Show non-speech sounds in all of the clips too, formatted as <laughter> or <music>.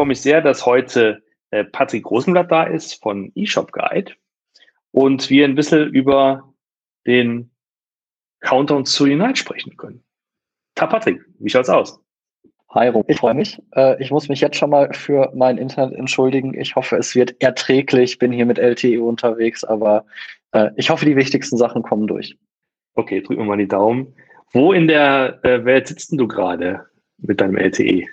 freue mich sehr, dass heute äh, Patrick Rosenblatt da ist von eShop Guide und wir ein bisschen über den Countdown zu Unite sprechen können. Ta Patrick, wie schaut's aus? Hi Rob, ich freue mich. Äh, ich muss mich jetzt schon mal für mein Internet entschuldigen. Ich hoffe, es wird erträglich. Bin hier mit LTE unterwegs, aber äh, ich hoffe, die wichtigsten Sachen kommen durch. Okay, drück mir mal die Daumen. Wo in der Welt sitzt du gerade mit deinem LTE?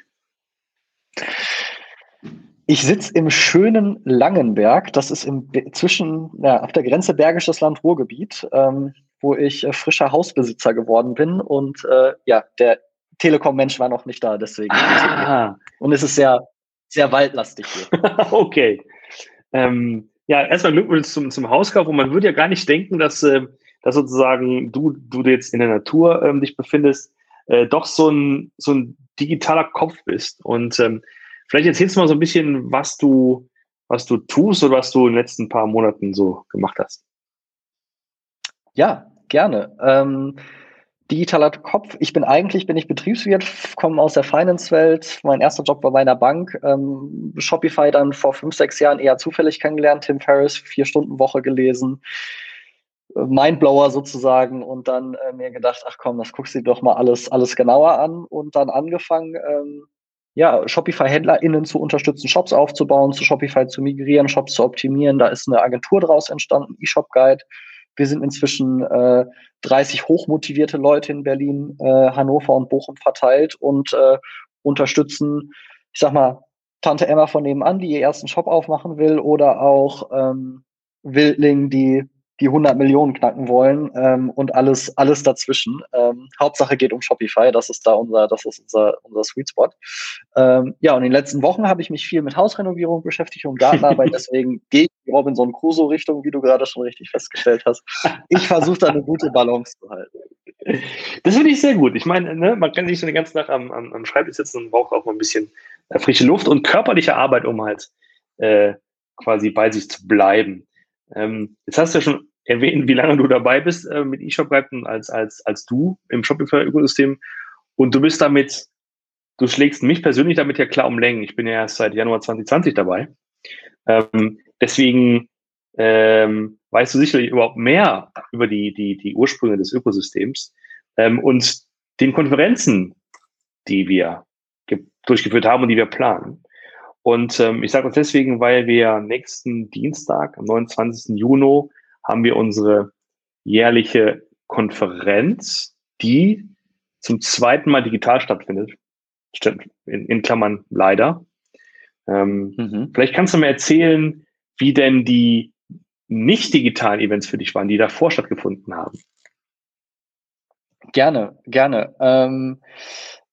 Ich sitze im schönen Langenberg. Das ist im, zwischen, ja, auf der Grenze Bergisches Land Ruhrgebiet, ähm, wo ich äh, frischer Hausbesitzer geworden bin. Und äh, ja, der Telekom-Mensch war noch nicht da, deswegen. Ah. Und es ist sehr, sehr waldlastig hier. <laughs> okay. Ähm, ja, erstmal Glückwunsch zum, zum Hauskauf. Und man würde ja gar nicht denken, dass, äh, dass sozusagen du, du jetzt in der Natur ähm, dich befindest, äh, doch so ein, so ein digitaler Kopf bist. Und ähm, vielleicht erzählst du mal so ein bisschen, was du, was du tust oder was du in den letzten paar Monaten so gemacht hast. Ja, gerne. Ähm, digitaler Kopf. Ich bin eigentlich, bin ich Betriebswirt, komme aus der Finance-Welt. Mein erster Job war bei einer Bank. Ähm, Shopify dann vor fünf, sechs Jahren eher zufällig kennengelernt. Tim Ferriss, vier Stunden Woche gelesen. Mindblower sozusagen und dann äh, mir gedacht, ach komm, das guckst du dir doch mal alles, alles genauer an und dann angefangen, ähm, ja, Shopify-HändlerInnen zu unterstützen, Shops aufzubauen, zu Shopify zu migrieren, Shops zu optimieren. Da ist eine Agentur draus entstanden, eShop Guide. Wir sind inzwischen äh, 30 hochmotivierte Leute in Berlin, äh, Hannover und Bochum verteilt und äh, unterstützen, ich sag mal, Tante Emma von nebenan, die ihr ersten Shop aufmachen will, oder auch ähm, Wildling, die die 100 Millionen knacken wollen ähm, und alles alles dazwischen. Ähm, Hauptsache geht um Shopify, das ist da unser das ist unser unser Sweet Spot. Ähm, ja und in den letzten Wochen habe ich mich viel mit Hausrenovierung beschäftigt und Gartenarbeit, <laughs> deswegen gehe ich die Robinson Crusoe Richtung, wie du gerade schon richtig festgestellt hast. Ich versuche da eine gute Balance zu halten. Das finde ich sehr gut. Ich meine, ne, man kann nicht so den ganzen Tag am, am, am Schreibtisch sitzen und braucht auch mal ein bisschen äh, frische Luft und körperliche Arbeit, um halt äh, quasi bei sich zu bleiben. Ähm, jetzt hast du ja schon erwähnt, wie lange du dabei bist äh, mit eShop als, als, als du im Shopify-Ökosystem. Und du bist damit, du schlägst mich persönlich damit ja klar um Längen. Ich bin ja erst seit Januar 2020 dabei. Ähm, deswegen ähm, weißt du sicherlich überhaupt mehr über die, die, die Ursprünge des Ökosystems ähm, und den Konferenzen, die wir durchgeführt haben und die wir planen. Und ähm, ich sage uns deswegen, weil wir nächsten Dienstag, am 29. Juni, haben wir unsere jährliche Konferenz, die zum zweiten Mal digital stattfindet. Stimmt, in, in Klammern leider. Ähm, mhm. Vielleicht kannst du mir erzählen, wie denn die nicht digitalen Events für dich waren, die davor stattgefunden haben. Gerne, gerne. Ähm,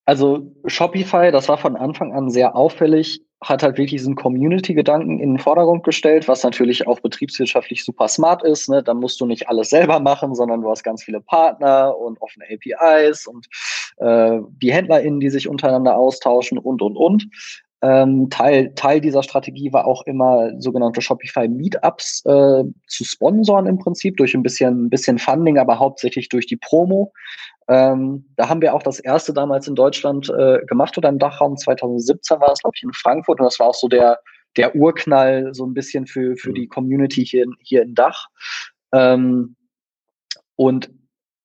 also Shopify, das war von Anfang an sehr auffällig, hat halt wirklich diesen Community-Gedanken in den Vordergrund gestellt, was natürlich auch betriebswirtschaftlich super smart ist. Ne? Da musst du nicht alles selber machen, sondern du hast ganz viele Partner und offene APIs und äh, die HändlerInnen, die sich untereinander austauschen und, und, und. Ähm, Teil, Teil dieser Strategie war auch immer sogenannte Shopify Meetups äh, zu sponsoren im Prinzip durch ein bisschen, ein bisschen Funding, aber hauptsächlich durch die Promo. Ähm, da haben wir auch das erste damals in Deutschland äh, gemacht oder im Dachraum 2017 war das, glaube ich, in Frankfurt und das war auch so der, der Urknall so ein bisschen für, für die Community hier, hier in Dach. Ähm, und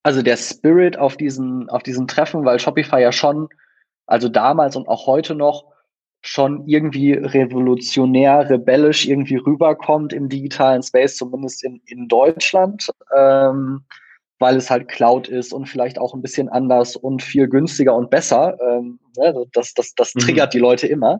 also der Spirit auf diesen, auf diesen Treffen, weil Shopify ja schon, also damals und auch heute noch, schon irgendwie revolutionär, rebellisch irgendwie rüberkommt im digitalen Space, zumindest in, in Deutschland. Ähm, weil es halt Cloud ist und vielleicht auch ein bisschen anders und viel günstiger und besser. Ähm, ne, das, das, das mhm. triggert mhm. die Leute immer.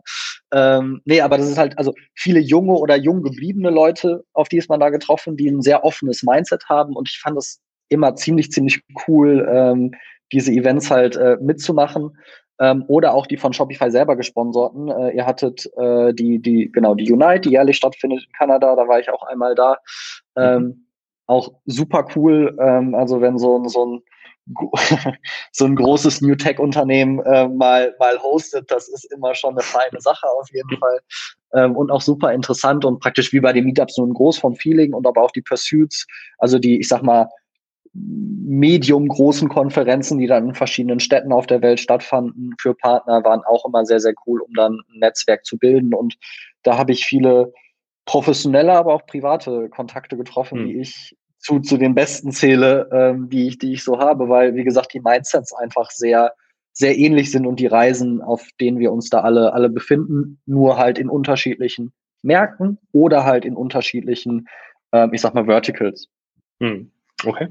Ähm, nee, aber das ist halt, also viele junge oder jung gebliebene Leute, auf die ist man da getroffen, die ein sehr offenes Mindset haben und ich fand es immer ziemlich, ziemlich cool, ähm, diese Events halt äh, mitzumachen. Ähm, oder auch die von Shopify selber gesponserten. Äh, ihr hattet äh, die, die, genau, die Unite, die jährlich stattfindet in Kanada, da war ich auch einmal da. Ähm, mhm auch super cool. Ähm, also wenn so, so ein so ein <laughs> großes New Tech Unternehmen äh, mal mal hostet, das ist immer schon eine feine Sache auf jeden Fall ähm, und auch super interessant und praktisch wie bei den Meetups nur ein groß vom Feeling und aber auch die Pursuits, also die ich sag mal medium großen Konferenzen, die dann in verschiedenen Städten auf der Welt stattfanden, für Partner waren auch immer sehr, sehr cool, um dann ein Netzwerk zu bilden. Und da habe ich viele professionelle, aber auch private Kontakte getroffen, mhm. die ich zu, zu den besten zähle, ähm, die, ich, die ich so habe, weil, wie gesagt, die Mindsets einfach sehr, sehr ähnlich sind und die Reisen, auf denen wir uns da alle, alle befinden, nur halt in unterschiedlichen Märkten oder halt in unterschiedlichen, ähm, ich sag mal, Verticals. Hm. Okay.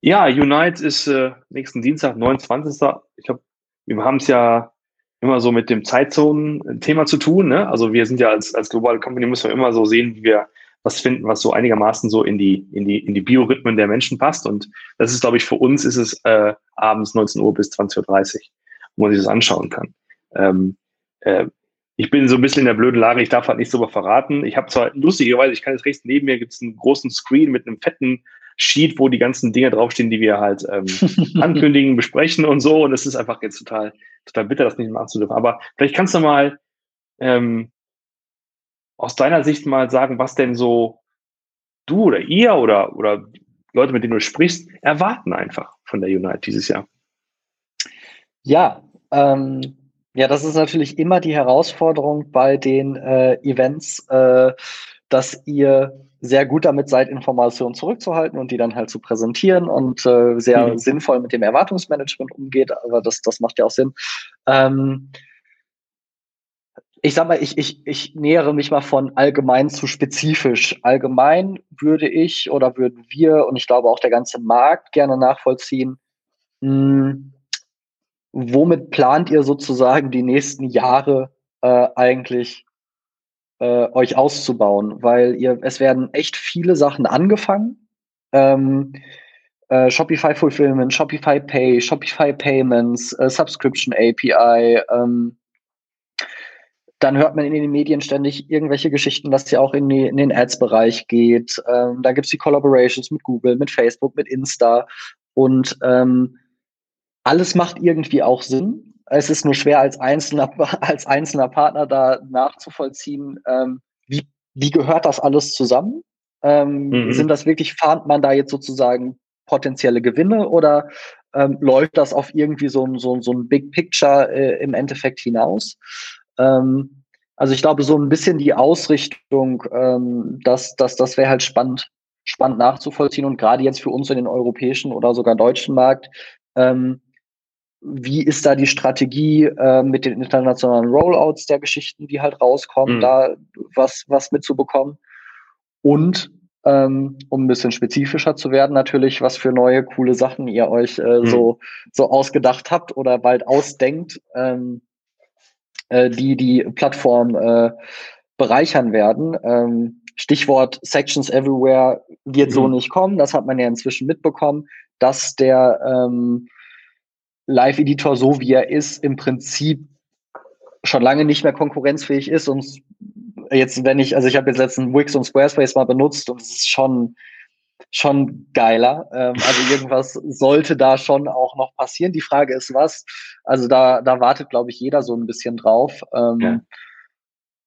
Ja, Unite ist äh, nächsten Dienstag, 29. Ich glaube, wir haben es ja immer so mit dem Zeitzonen-Thema zu tun. Ne? Also wir sind ja als, als Global Company müssen wir immer so sehen, wie wir was finden, was so einigermaßen so in die, in die, in die Biorhythmen der Menschen passt. Und das ist, glaube ich, für uns ist es äh, abends 19 Uhr bis 20.30 Uhr, wo man sich das anschauen kann. Ähm, äh, ich bin so ein bisschen in der blöden Lage, ich darf halt nicht so verraten. Ich habe zwar lustigerweise, ich kann jetzt rechts neben mir gibt es einen großen Screen mit einem fetten Sheet, wo die ganzen Dinge draufstehen, die wir halt ähm, <laughs> ankündigen, besprechen und so. Und es ist einfach jetzt total, total bitter, das nicht machen zu dürfen. Aber vielleicht kannst du mal ähm, aus deiner Sicht mal sagen, was denn so du oder ihr oder, oder Leute, mit denen du sprichst, erwarten einfach von der Unite dieses Jahr? Ja, ähm, ja, das ist natürlich immer die Herausforderung bei den äh, Events, äh, dass ihr sehr gut damit seid, Informationen zurückzuhalten und die dann halt zu präsentieren und äh, sehr mhm. sinnvoll mit dem Erwartungsmanagement umgeht. Aber das, das macht ja auch Sinn. Ähm, ich sag mal, ich, ich, ich nähere mich mal von allgemein zu spezifisch. Allgemein würde ich oder würden wir und ich glaube auch der ganze Markt gerne nachvollziehen, mh, hm, womit plant ihr sozusagen die nächsten Jahre äh, eigentlich äh, euch auszubauen? Weil ihr, es werden echt viele Sachen angefangen. Ähm, äh, Shopify Fulfillment, Shopify Pay, Shopify Payments, äh, Subscription API, ähm, dann hört man in den Medien ständig irgendwelche Geschichten, dass sie auch in, die, in den Ads-Bereich geht. Ähm, da gibt's die Collaborations mit Google, mit Facebook, mit Insta. Und ähm, alles macht irgendwie auch Sinn. Es ist nur schwer als einzelner, <laughs> als einzelner Partner da nachzuvollziehen, ähm, wie, wie gehört das alles zusammen? Ähm, mhm. Sind das wirklich, fahrt man da jetzt sozusagen potenzielle Gewinne oder ähm, läuft das auf irgendwie so ein, so, so ein Big Picture äh, im Endeffekt hinaus? Ähm, also ich glaube, so ein bisschen die Ausrichtung, ähm, das, das, das wäre halt spannend, spannend nachzuvollziehen und gerade jetzt für uns in den europäischen oder sogar deutschen Markt, ähm, wie ist da die Strategie äh, mit den internationalen Rollouts der Geschichten, die halt rauskommen, mhm. da was, was mitzubekommen? Und ähm, um ein bisschen spezifischer zu werden, natürlich, was für neue, coole Sachen ihr euch äh, mhm. so, so ausgedacht habt oder bald ausdenkt. Ähm, äh, die die Plattform äh, bereichern werden. Ähm, Stichwort Sections Everywhere wird mhm. so nicht kommen. Das hat man ja inzwischen mitbekommen, dass der ähm, Live-Editor, so wie er ist, im Prinzip schon lange nicht mehr konkurrenzfähig ist. Und jetzt, wenn ich, also ich habe jetzt letzten Wix und Squarespace mal benutzt und es ist schon schon geiler. Ähm, also irgendwas sollte da schon auch noch passieren. Die Frage ist was. Also da, da wartet, glaube ich, jeder so ein bisschen drauf. Ähm, ja.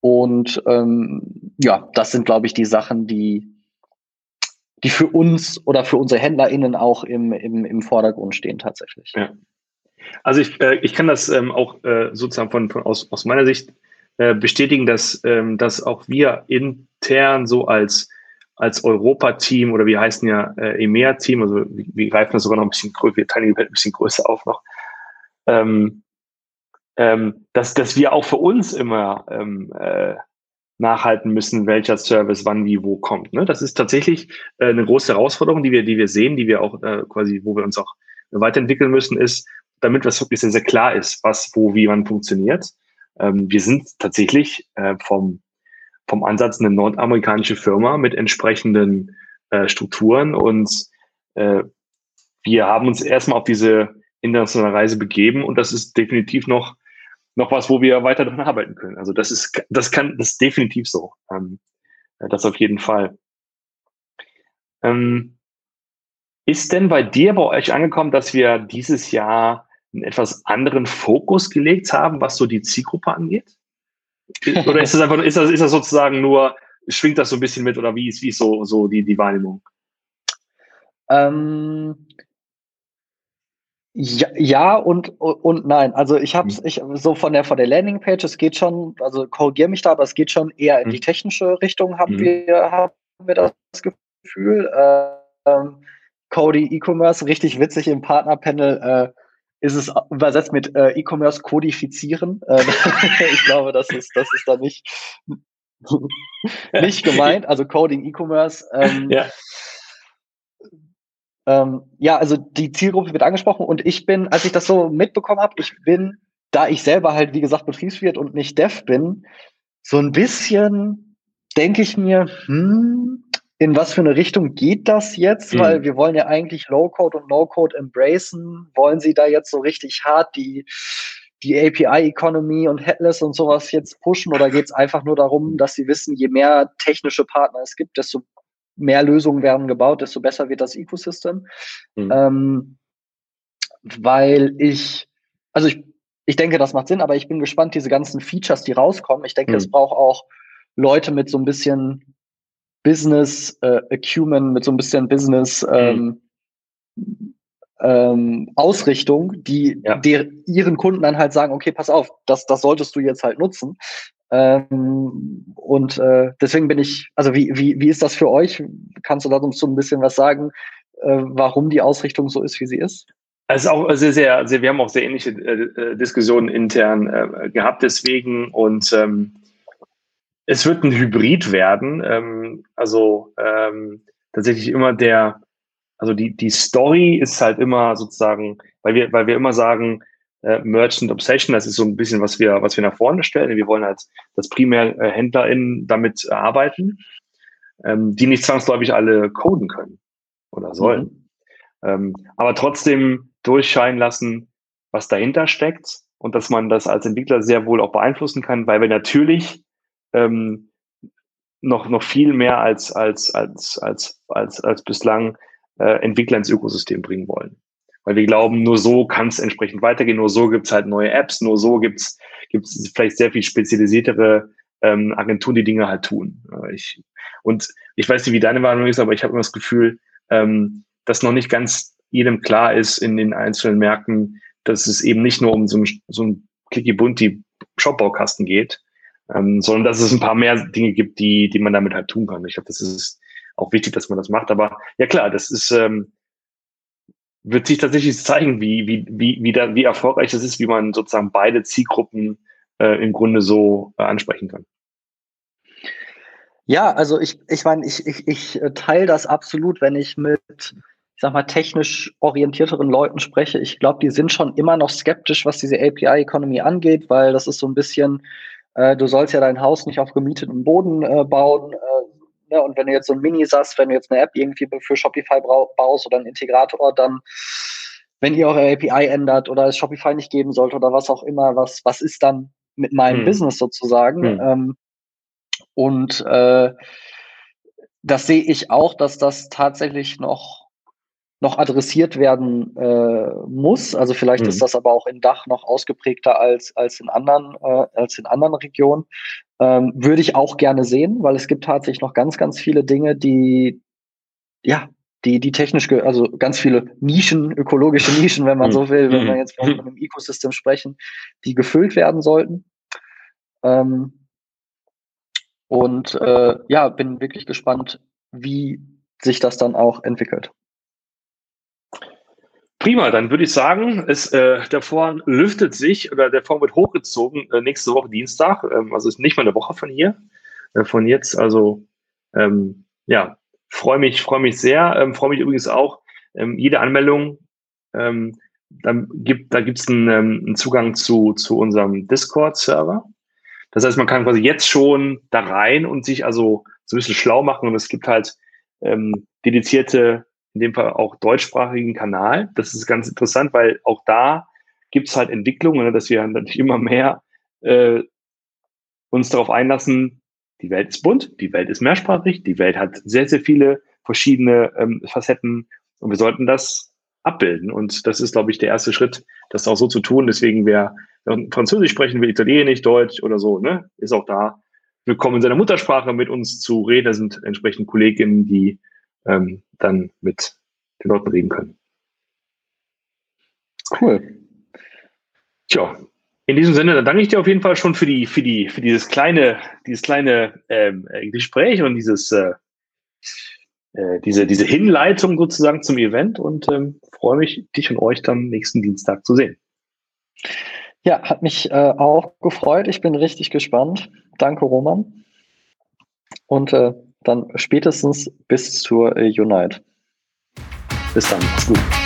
Und ähm, ja, das sind, glaube ich, die Sachen, die, die für uns oder für unsere HändlerInnen auch im, im, im Vordergrund stehen tatsächlich. Ja. Also ich, äh, ich kann das ähm, auch äh, sozusagen von, von aus, aus meiner Sicht äh, bestätigen, dass, ähm, dass auch wir intern so als als Europa-Team oder wir heißen ja äh, EMEA-Team, also wir, greifen das sogar noch ein bisschen größer, wir teilen die Welt ein bisschen größer auf noch, ähm, ähm, dass, dass wir auch für uns immer ähm, äh, nachhalten müssen, welcher Service wann wie wo kommt. Ne? Das ist tatsächlich äh, eine große Herausforderung, die wir, die wir sehen, die wir auch äh, quasi, wo wir uns auch weiterentwickeln müssen, ist, damit das wirklich sehr, sehr klar ist, was, wo, wie, wann funktioniert. Ähm, wir sind tatsächlich äh, vom vom Ansatz eine nordamerikanische Firma mit entsprechenden äh, Strukturen und äh, wir haben uns erstmal auf diese internationale Reise begeben und das ist definitiv noch noch was, wo wir weiter daran arbeiten können. Also das ist das kann das ist definitiv so. Ähm, das auf jeden Fall. Ähm, ist denn bei dir, bei euch angekommen, dass wir dieses Jahr einen etwas anderen Fokus gelegt haben, was so die Zielgruppe angeht? Oder <laughs> ist das einfach, ist das, ist das sozusagen nur, schwingt das so ein bisschen mit oder wie ist, wie ist so, so die, die Wahrnehmung? Ähm, ja, ja und, und nein. Also ich habe ich so von der von der Landingpage, es geht schon, also korrigiere mich da, aber es geht schon eher in die mhm. technische Richtung, haben mhm. wir haben wir das Gefühl. Ähm, Cody E-Commerce, richtig witzig im Partnerpanel. Äh, ist es übersetzt mit äh, E-Commerce kodifizieren. Äh, <laughs> ich glaube, das ist, das ist da nicht, nicht gemeint. Also Coding E-Commerce. Ähm, ja. Ähm, ja, also die Zielgruppe wird angesprochen und ich bin, als ich das so mitbekommen habe, ich bin, da ich selber halt, wie gesagt, Betriebswirt und nicht Dev bin, so ein bisschen denke ich mir, hm, in was für eine Richtung geht das jetzt? Mhm. Weil wir wollen ja eigentlich Low-Code und No-Code embracen. Wollen Sie da jetzt so richtig hart die, die API-Economy und Headless und sowas jetzt pushen? Oder geht es einfach nur darum, dass Sie wissen, je mehr technische Partner es gibt, desto mehr Lösungen werden gebaut, desto besser wird das Ecosystem. Mhm. Ähm, weil ich, also ich, ich denke, das macht Sinn, aber ich bin gespannt, diese ganzen Features, die rauskommen. Ich denke, mhm. es braucht auch Leute mit so ein bisschen Business äh, Acumen, mit so ein bisschen Business mhm. ähm, ähm, Ausrichtung, die ja. der, ihren Kunden dann halt sagen, okay, pass auf, das, das solltest du jetzt halt nutzen. Ähm, und äh, deswegen bin ich, also wie, wie, wie ist das für euch? Kannst du da uns so ein bisschen was sagen, äh, warum die Ausrichtung so ist, wie sie ist? Es ist auch sehr, sehr, also wir haben auch sehr ähnliche äh, äh Diskussionen intern äh, gehabt deswegen und ähm, es wird ein Hybrid werden. Ähm, also ähm, tatsächlich immer der, also die, die Story ist halt immer sozusagen, weil wir, weil wir immer sagen, äh, Merchant Obsession, das ist so ein bisschen, was wir, was wir nach vorne stellen. Wir wollen halt, dass primär äh, HändlerInnen damit arbeiten, ähm, die nicht zwangsläufig alle coden können oder sollen. Mhm. Ähm, aber trotzdem durchscheinen lassen, was dahinter steckt und dass man das als Entwickler sehr wohl auch beeinflussen kann, weil wir natürlich ähm, noch, noch viel mehr als, als, als, als, als, als bislang äh, Entwickler ins Ökosystem bringen wollen. Weil wir glauben, nur so kann es entsprechend weitergehen, nur so gibt's halt neue Apps, nur so gibt's gibt's vielleicht sehr viel spezialisiertere ähm, Agenturen, die Dinge halt tun. Äh, ich, und ich weiß nicht, wie deine Meinung ist, aber ich habe immer das Gefühl, ähm, dass noch nicht ganz jedem klar ist in den einzelnen Märkten, dass es eben nicht nur um so ein, so ein clicky-bunti Shopbaukasten geht, ähm, sondern dass es ein paar mehr Dinge gibt, die, die man damit halt tun kann. Ich glaube, das ist auch wichtig, dass man das macht. Aber ja klar, das ist, ähm, wird sich tatsächlich zeigen, wie, wie, wie, wie, da, wie erfolgreich das ist, wie man sozusagen beide Zielgruppen äh, im Grunde so äh, ansprechen kann. Ja, also ich, ich meine, ich, ich, ich äh, teile das absolut, wenn ich mit, ich sag mal, technisch orientierteren Leuten spreche. Ich glaube, die sind schon immer noch skeptisch, was diese API-Economy angeht, weil das ist so ein bisschen, äh, du sollst ja dein Haus nicht auf gemietetem Boden äh, bauen. Äh, ne? Und wenn du jetzt so ein Mini-SaaS, wenn du jetzt eine App irgendwie für Shopify baust oder einen Integrator, dann wenn ihr eure API ändert oder es Shopify nicht geben sollte oder was auch immer, was, was ist dann mit meinem hm. Business sozusagen? Hm. Ähm, und äh, das sehe ich auch, dass das tatsächlich noch noch adressiert werden äh, muss. Also vielleicht mhm. ist das aber auch in Dach noch ausgeprägter als, als, in, anderen, äh, als in anderen Regionen. Ähm, würde ich auch gerne sehen, weil es gibt tatsächlich noch ganz, ganz viele Dinge, die, ja, die, die technisch, also ganz viele Nischen, ökologische Nischen, wenn man mhm. so will, wenn wir mhm. jetzt von einem Ecosystem sprechen, die gefüllt werden sollten. Ähm, und äh, ja, bin wirklich gespannt, wie sich das dann auch entwickelt. Prima, dann würde ich sagen, es, äh, der Vorhang lüftet sich oder der Vorhang wird hochgezogen äh, nächste Woche Dienstag. Ähm, also ist nicht mal eine Woche von hier, äh, von jetzt. Also ähm, ja, freue mich, freue mich sehr. Ähm, freue mich übrigens auch. Ähm, jede Anmeldung, ähm, dann gibt, da gibt es einen, ähm, einen Zugang zu, zu unserem Discord-Server. Das heißt, man kann quasi jetzt schon da rein und sich also so ein bisschen schlau machen. Und es gibt halt ähm, dedizierte in dem Fall auch deutschsprachigen Kanal. Das ist ganz interessant, weil auch da gibt es halt Entwicklungen, ne, dass wir natürlich immer mehr äh, uns darauf einlassen, die Welt ist bunt, die Welt ist mehrsprachig, die Welt hat sehr, sehr viele verschiedene ähm, Facetten und wir sollten das abbilden. Und das ist, glaube ich, der erste Schritt, das auch so zu tun. Deswegen, wer Französisch sprechen will, Italienisch, Deutsch oder so, ne, ist auch da willkommen in seiner Muttersprache mit uns zu reden. Da sind entsprechend Kolleginnen, die ähm, dann mit den Leuten reden können. Cool. Tja, in diesem Sinne, dann danke ich dir auf jeden Fall schon für die, für die, für dieses kleine, dieses kleine ähm, Gespräch und dieses, äh, äh, diese, diese Hinleitung sozusagen zum Event und ähm, freue mich, dich und euch dann nächsten Dienstag zu sehen. Ja, hat mich äh, auch gefreut. Ich bin richtig gespannt. Danke, Roman. Und äh, dann spätestens bis zur äh, Unite. Bis dann. Mach's gut.